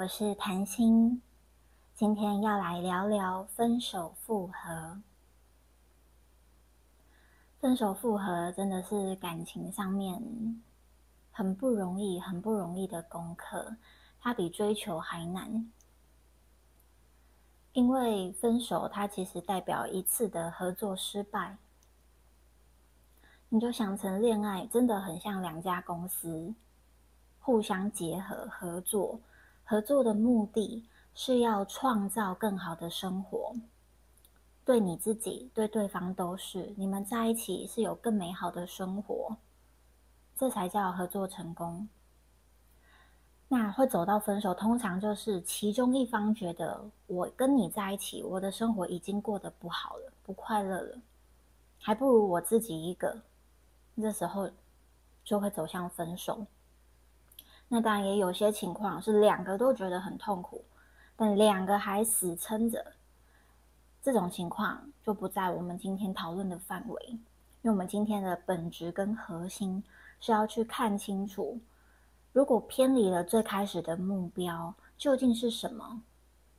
我是谭心，今天要来聊聊分手复合。分手复合真的是感情上面很不容易、很不容易的功课，它比追求还难。因为分手，它其实代表一次的合作失败。你就想成恋爱，真的很像两家公司互相结合合作，合作的目的是要创造更好的生活，对你自己、对对方都是。你们在一起是有更美好的生活，这才叫合作成功。那会走到分手，通常就是其中一方觉得我跟你在一起，我的生活已经过得不好了，不快乐了，还不如我自己一个。这时候就会走向分手。那当然也有些情况是两个都觉得很痛苦，但两个还死撑着，这种情况就不在我们今天讨论的范围。因为我们今天的本质跟核心是要去看清楚。如果偏离了最开始的目标，究竟是什么，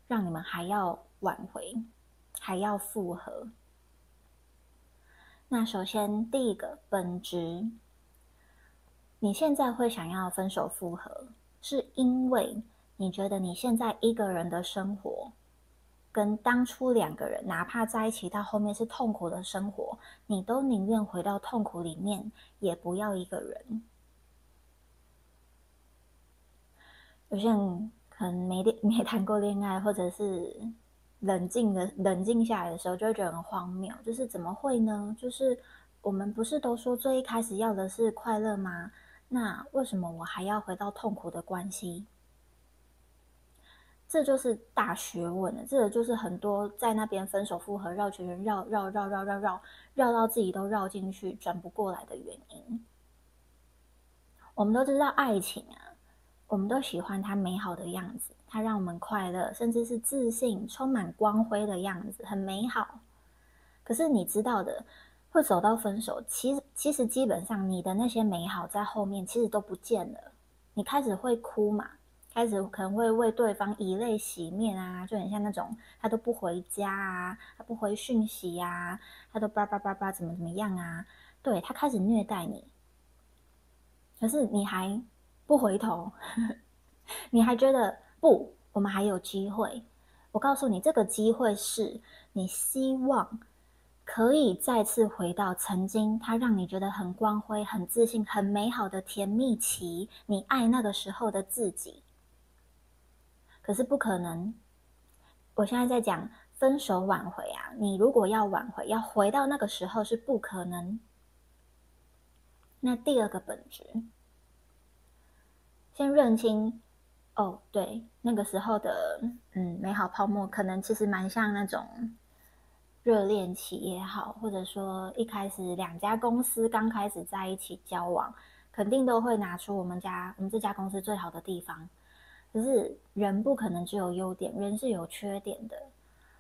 让你们还要挽回，还要复合？那首先第一个本质，你现在会想要分手复合，是因为你觉得你现在一个人的生活，跟当初两个人哪怕在一起到后面是痛苦的生活，你都宁愿回到痛苦里面，也不要一个人。有些人可能没恋 没谈过恋爱，或者是冷静的冷静下来的时候，就会觉得很荒谬。就是怎么会呢？就是我们不是都说最一开始要的是快乐吗？那为什么我还要回到痛苦的关系？这就是大学问了。这个就是很多在那边分手复合绕圈圈绕绕绕绕绕绕绕到自己都绕进去转不过来的原因。我们都知道爱情啊。我们都喜欢它美好的样子，它让我们快乐，甚至是自信、充满光辉的样子，很美好。可是你知道的，会走到分手，其实其实基本上你的那些美好在后面其实都不见了。你开始会哭嘛？开始可能会为对方以泪洗面啊，就很像那种他都不回家啊，他不回讯息呀，他都叭叭叭叭怎么怎么样啊？对他开始虐待你，可是你还。不回头，你还觉得不？我们还有机会。我告诉你，这个机会是你希望可以再次回到曾经他让你觉得很光辉、很自信、很美好的甜蜜期，你爱那个时候的自己。可是不可能。我现在在讲分手挽回啊，你如果要挽回，要回到那个时候是不可能。那第二个本质。先认清，哦，对，那个时候的嗯美好泡沫，可能其实蛮像那种热恋期也好，或者说一开始两家公司刚开始在一起交往，肯定都会拿出我们家我们这家公司最好的地方。可是人不可能只有优点，人是有缺点的，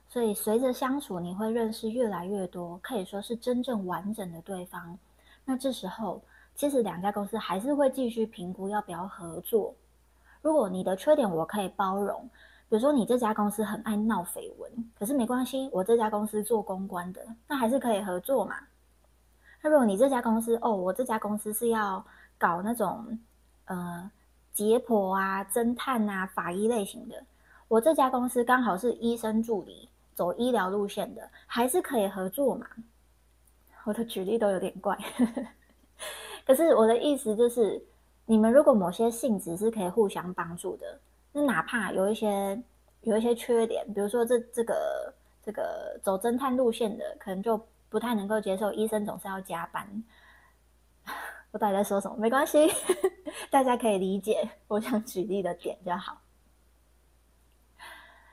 所以随着相处，你会认识越来越多，可以说是真正完整的对方。那这时候。其实两家公司还是会继续评估要不要合作。如果你的缺点我可以包容，比如说你这家公司很爱闹绯闻，可是没关系，我这家公司做公关的，那还是可以合作嘛。那如果你这家公司哦，我这家公司是要搞那种呃解剖啊、侦探啊、法医类型的，我这家公司刚好是医生助理，走医疗路线的，还是可以合作嘛。我的举例都有点怪。可是我的意思就是，你们如果某些性质是可以互相帮助的，那哪怕有一些有一些缺点，比如说这这个这个走侦探路线的，可能就不太能够接受医生总是要加班。我到底在说什么？没关系，大家可以理解我想举例的点就好。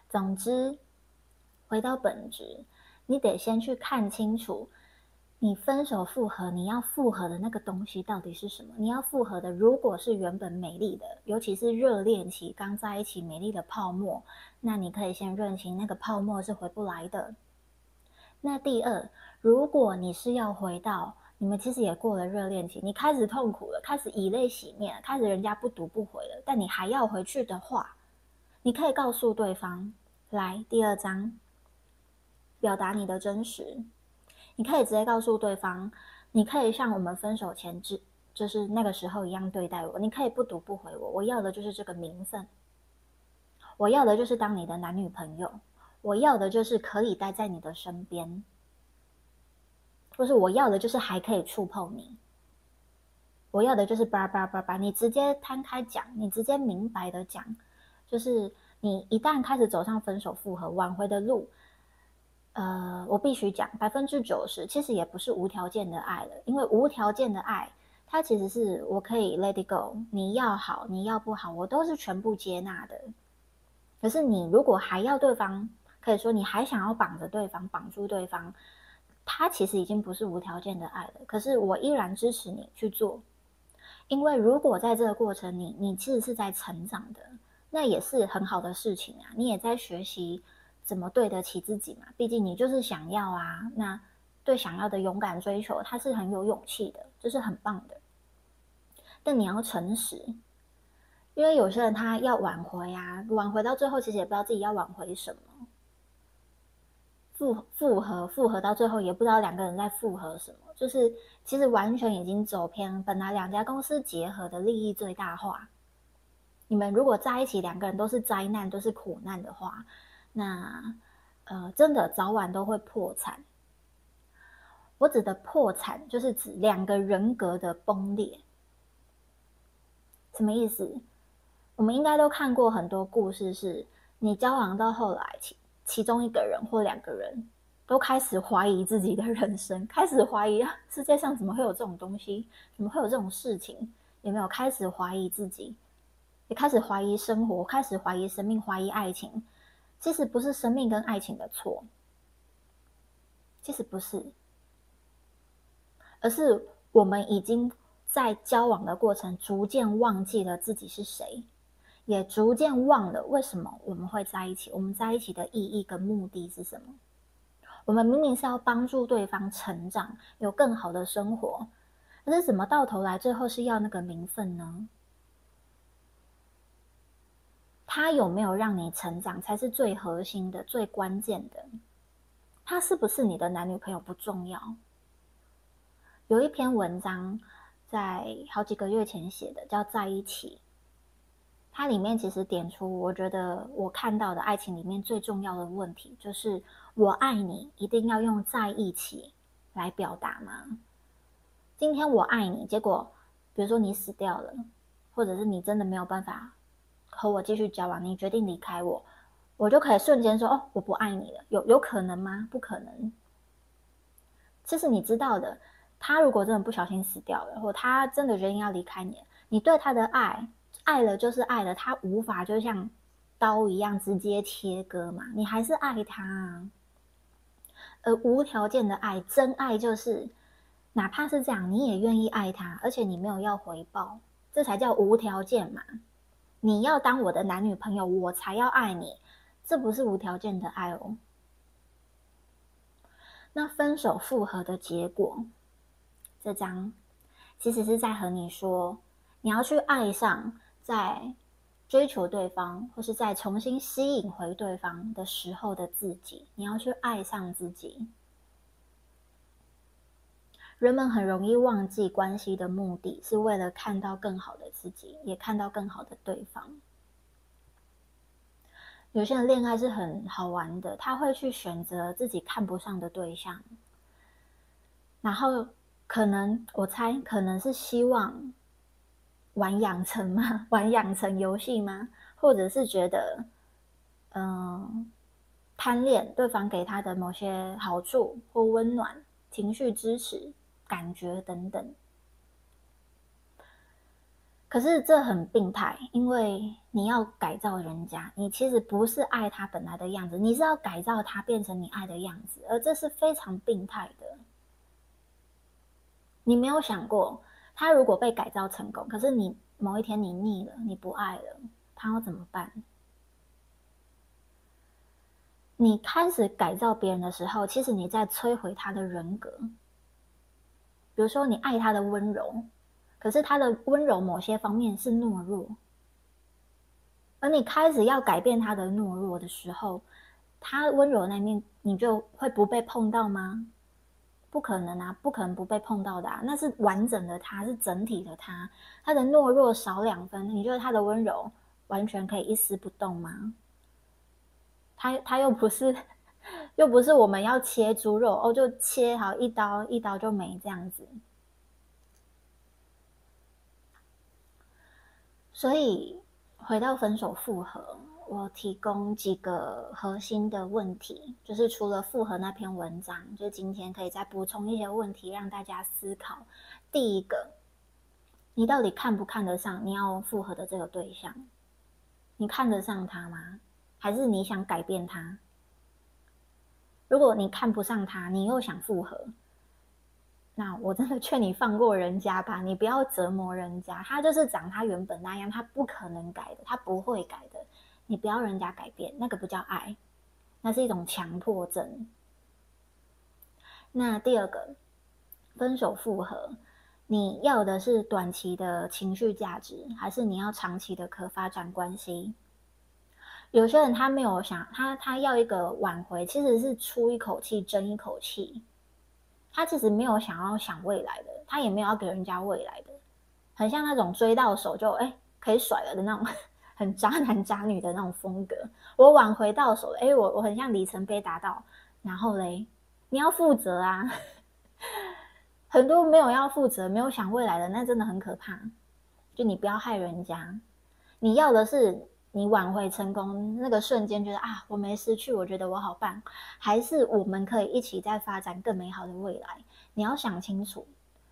总之，回到本质，你得先去看清楚。你分手复合，你要复合的那个东西到底是什么？你要复合的，如果是原本美丽的，尤其是热恋期刚在一起美丽的泡沫，那你可以先认清那个泡沫是回不来的。那第二，如果你是要回到你们其实也过了热恋期，你开始痛苦了，开始以泪洗面，开始人家不读不回了，但你还要回去的话，你可以告诉对方，来第二章，表达你的真实。你可以直接告诉对方，你可以像我们分手前之就是那个时候一样对待我。你可以不读不回我，我要的就是这个名分，我要的就是当你的男女朋友，我要的就是可以待在你的身边，或是我要的就是还可以触碰你，我要的就是叭叭叭叭，你直接摊开讲，你直接明白的讲，就是你一旦开始走上分手复合挽回的路。呃，我必须讲，百分之九十其实也不是无条件的爱了，因为无条件的爱，它其实是我可以 let it go，你要好，你要不好，我都是全部接纳的。可是你如果还要对方，可以说你还想要绑着对方，绑住对方，他其实已经不是无条件的爱了。可是我依然支持你去做，因为如果在这个过程里，你其实是在成长的，那也是很好的事情啊，你也在学习。怎么对得起自己嘛？毕竟你就是想要啊，那对想要的勇敢追求，他是很有勇气的，这是很棒的。但你要诚实，因为有些人他要挽回啊，挽回到最后其实也不知道自己要挽回什么，复复合复合到最后也不知道两个人在复合什么，就是其实完全已经走偏。本来两家公司结合的利益最大化，你们如果在一起，两个人都是灾难，都是苦难的话。那，呃，真的早晚都会破产。我指的破产，就是指两个人格的崩裂。什么意思？我们应该都看过很多故事，是你交往到后来，其其中一个人或两个人都开始怀疑自己的人生，开始怀疑，世界上怎么会有这种东西？怎么会有这种事情？有没有开始怀疑自己？也开始怀疑生活，开始怀疑生命，怀疑爱情。其实不是生命跟爱情的错，其实不是，而是我们已经在交往的过程逐渐忘记了自己是谁，也逐渐忘了为什么我们会在一起，我们在一起的意义跟目的是什么？我们明明是要帮助对方成长，有更好的生活，可是怎么到头来最后是要那个名分呢？他有没有让你成长，才是最核心的、最关键的。他是不是你的男女朋友不重要。有一篇文章在好几个月前写的，叫《在一起》。它里面其实点出，我觉得我看到的爱情里面最重要的问题，就是我爱你一定要用在一起来表达吗？今天我爱你，结果比如说你死掉了，或者是你真的没有办法。和我继续交往，你决定离开我，我就可以瞬间说：“哦，我不爱你了。”有有可能吗？不可能。其实你知道的，他如果真的不小心死掉了，或他真的决定要离开你，你对他的爱，爱了就是爱了，他无法就像刀一样直接切割嘛，你还是爱他。啊。而无条件的爱，真爱就是，哪怕是这样，你也愿意爱他，而且你没有要回报，这才叫无条件嘛。你要当我的男女朋友，我才要爱你，这不是无条件的爱哦。那分手复合的结果，这张其实是在和你说，你要去爱上，在追求对方，或是在重新吸引回对方的时候的自己，你要去爱上自己。人们很容易忘记关系的目的是为了看到更好的自己，也看到更好的对方。有些人恋爱是很好玩的，他会去选择自己看不上的对象，然后可能我猜可能是希望玩养成吗？玩养成游戏吗？或者是觉得嗯贪恋对方给他的某些好处或温暖、情绪支持。感觉等等，可是这很病态，因为你要改造人家，你其实不是爱他本来的样子，你是要改造他变成你爱的样子，而这是非常病态的。你没有想过，他如果被改造成功，可是你某一天你腻了，你不爱了，他要怎么办？你开始改造别人的时候，其实你在摧毁他的人格。比如说，你爱他的温柔，可是他的温柔某些方面是懦弱。而你开始要改变他的懦弱的时候，他温柔那面你就会不被碰到吗？不可能啊，不可能不被碰到的啊！那是完整的他，是整体的他，他的懦弱少两分，你觉得他的温柔完全可以一丝不动吗？他他又不是，又不是我们要切猪肉哦，就切好一刀一刀就没这样子。所以回到分手复合，我提供几个核心的问题，就是除了复合那篇文章，就今天可以再补充一些问题让大家思考。第一个，你到底看不看得上你要复合的这个对象？你看得上他吗？还是你想改变他？如果你看不上他，你又想复合，那我真的劝你放过人家吧，你不要折磨人家。他就是长他原本那样，他不可能改的，他不会改的。你不要人家改变，那个不叫爱，那是一种强迫症。那第二个，分手复合，你要的是短期的情绪价值，还是你要长期的可发展关系？有些人他没有想他他要一个挽回，其实是出一口气争一口气，他其实没有想要想未来的，他也没有要给人家未来的，很像那种追到手就哎可以甩了的那种，很渣男渣女的那种风格。我挽回到手了，哎我我很像里程碑达到，然后嘞你要负责啊，很多没有要负责、没有想未来的，那真的很可怕。就你不要害人家，你要的是。你挽回成功那个瞬间，觉得啊，我没失去，我觉得我好棒，还是我们可以一起再发展更美好的未来？你要想清楚，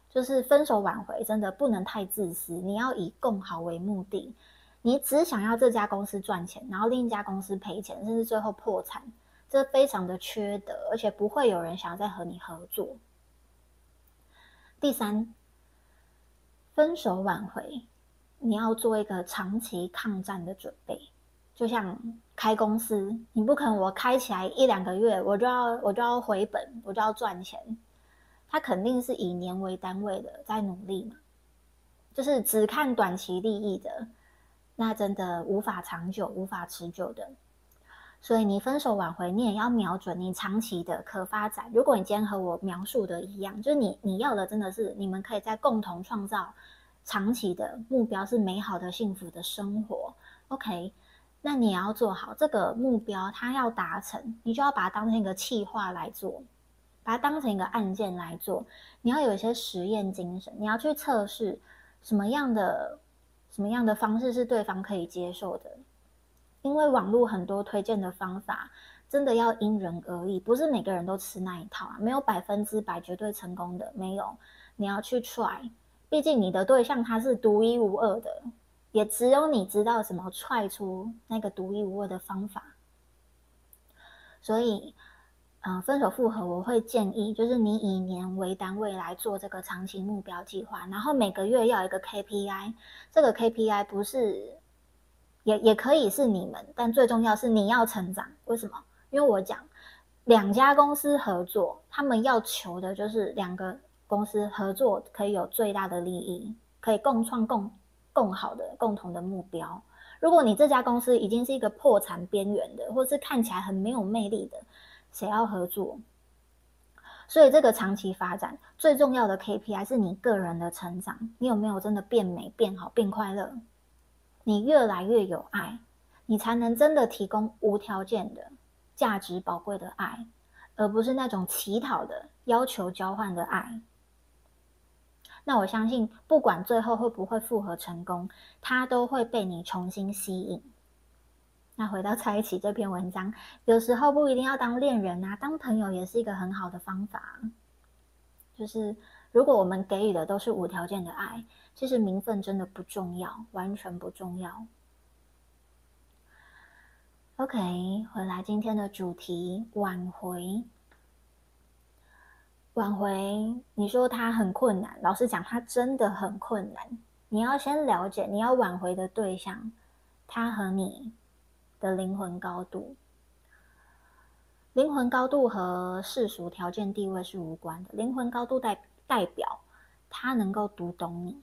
就是分手挽回真的不能太自私，你要以共好为目的。你只想要这家公司赚钱，然后另一家公司赔钱，甚至最后破产，这非常的缺德，而且不会有人想要再和你合作。第三，分手挽回。你要做一个长期抗战的准备，就像开公司，你不可能我开起来一两个月，我就要我就要回本，我就要赚钱，他肯定是以年为单位的在努力嘛，就是只看短期利益的，那真的无法长久、无法持久的。所以你分手挽回，你也要瞄准你长期的可发展。如果你今天和我描述的一样，就是你你要的真的是你们可以在共同创造。长期的目标是美好的、幸福的生活。OK，那你也要做好这个目标，它要达成，你就要把它当成一个计划来做，把它当成一个案件来做。你要有一些实验精神，你要去测试什么样的、什么样的方式是对方可以接受的。因为网络很多推荐的方法，真的要因人而异，不是每个人都吃那一套啊，没有百分之百绝对成功的，没有。你要去 try。毕竟你的对象他是独一无二的，也只有你知道怎么踹出那个独一无二的方法。所以，嗯，分手复合，我会建议就是你以年为单位来做这个长期目标计划，然后每个月要一个 KPI。这个 KPI 不是，也也可以是你们，但最重要是你要成长。为什么？因为我讲两家公司合作，他们要求的就是两个。公司合作可以有最大的利益，可以共创共共好的共同的目标。如果你这家公司已经是一个破产边缘的，或是看起来很没有魅力的，谁要合作？所以这个长期发展最重要的 KPI 是你个人的成长，你有没有真的变美、变好、变快乐？你越来越有爱，你才能真的提供无条件的价值宝贵的爱，而不是那种乞讨的要求交换的爱。那我相信，不管最后会不会复合成功，他都会被你重新吸引。那回到在一起这篇文章，有时候不一定要当恋人啊，当朋友也是一个很好的方法。就是如果我们给予的都是无条件的爱，其实名分真的不重要，完全不重要。OK，回来今天的主题，挽回。挽回，你说他很困难。老实讲，他真的很困难。你要先了解你要挽回的对象，他和你的灵魂高度。灵魂高度和世俗条件地位是无关的。灵魂高度代代表他能够读懂你。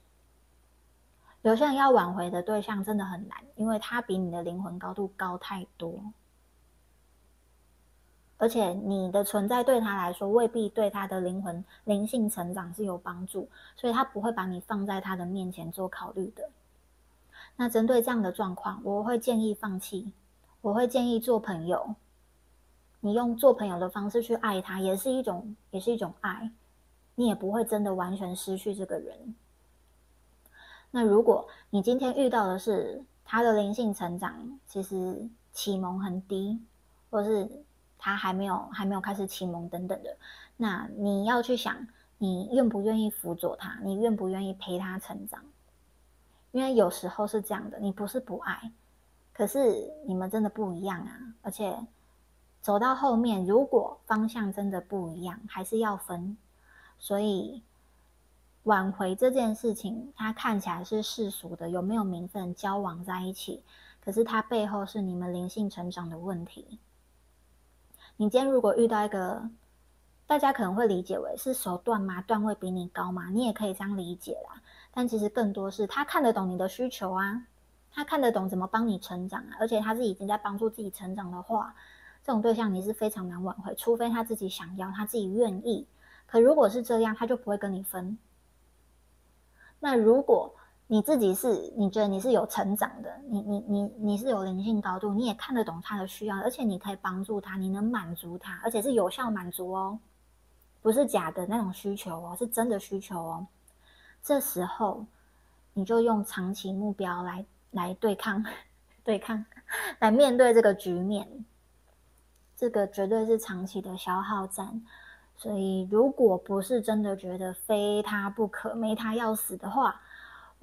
有些人要挽回的对象真的很难，因为他比你的灵魂高度高太多，而且你的存在对他来说未必对他的灵魂灵性成长是有帮助，所以他不会把你放在他的面前做考虑的。那针对这样的状况，我会建议放弃，我会建议做朋友。你用做朋友的方式去爱他，也是一种，也是一种爱，你也不会真的完全失去这个人。那如果你今天遇到的是他的灵性成长，其实启蒙很低，或是他还没有还没有开始启蒙等等的，那你要去想，你愿不愿意辅佐他，你愿不愿意陪他成长？因为有时候是这样的，你不是不爱，可是你们真的不一样啊，而且走到后面，如果方向真的不一样，还是要分，所以。挽回这件事情，它看起来是世俗的，有没有名分交往在一起？可是它背后是你们灵性成长的问题。你今天如果遇到一个，大家可能会理解为是手段吗？段位比你高吗？你也可以这样理解啦。但其实更多是他看得懂你的需求啊，他看得懂怎么帮你成长啊，而且他是已经在帮助自己成长的话，这种对象你是非常难挽回，除非他自己想要，他自己愿意。可如果是这样，他就不会跟你分。那如果你自己是你觉得你是有成长的，你你你你是有灵性高度，你也看得懂他的需要，而且你可以帮助他，你能满足他，而且是有效满足哦，不是假的那种需求哦，是真的需求哦。这时候你就用长期目标来来对抗，对抗，来面对这个局面，这个绝对是长期的消耗战。所以，如果不是真的觉得非他不可、没他要死的话，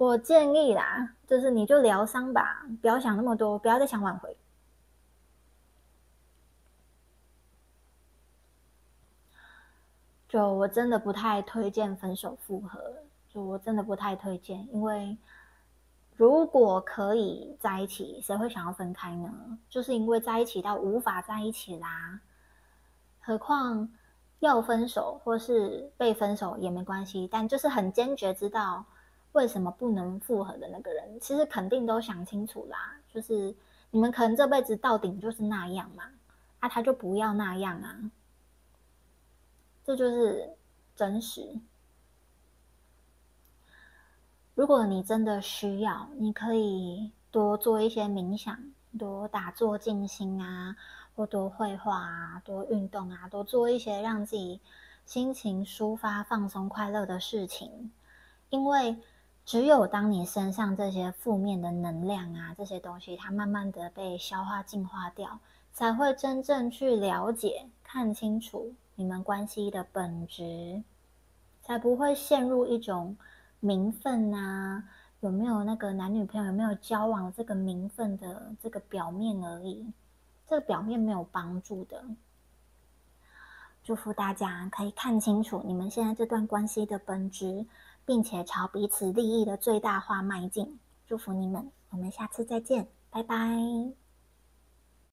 我建议啦，就是你就疗伤吧，不要想那么多，不要再想挽回。就我真的不太推荐分手复合，就我真的不太推荐，因为如果可以在一起，谁会想要分开呢？就是因为在一起到无法在一起啦，何况。要分手或是被分手也没关系，但就是很坚决知道为什么不能复合的那个人，其实肯定都想清楚啦。就是你们可能这辈子到顶就是那样嘛，啊，他就不要那样啊，这就是真实。如果你真的需要，你可以多做一些冥想，多打坐静心啊。或多绘画啊，多运动啊，多做一些让自己心情抒发、放松、快乐的事情。因为只有当你身上这些负面的能量啊，这些东西它慢慢的被消化、净化掉，才会真正去了解、看清楚你们关系的本质，才不会陷入一种名分啊，有没有那个男女朋友有没有交往这个名分的这个表面而已。这个表面没有帮助的。祝福大家可以看清楚你们现在这段关系的本质，并且朝彼此利益的最大化迈进。祝福你们，我们下次再见，拜拜。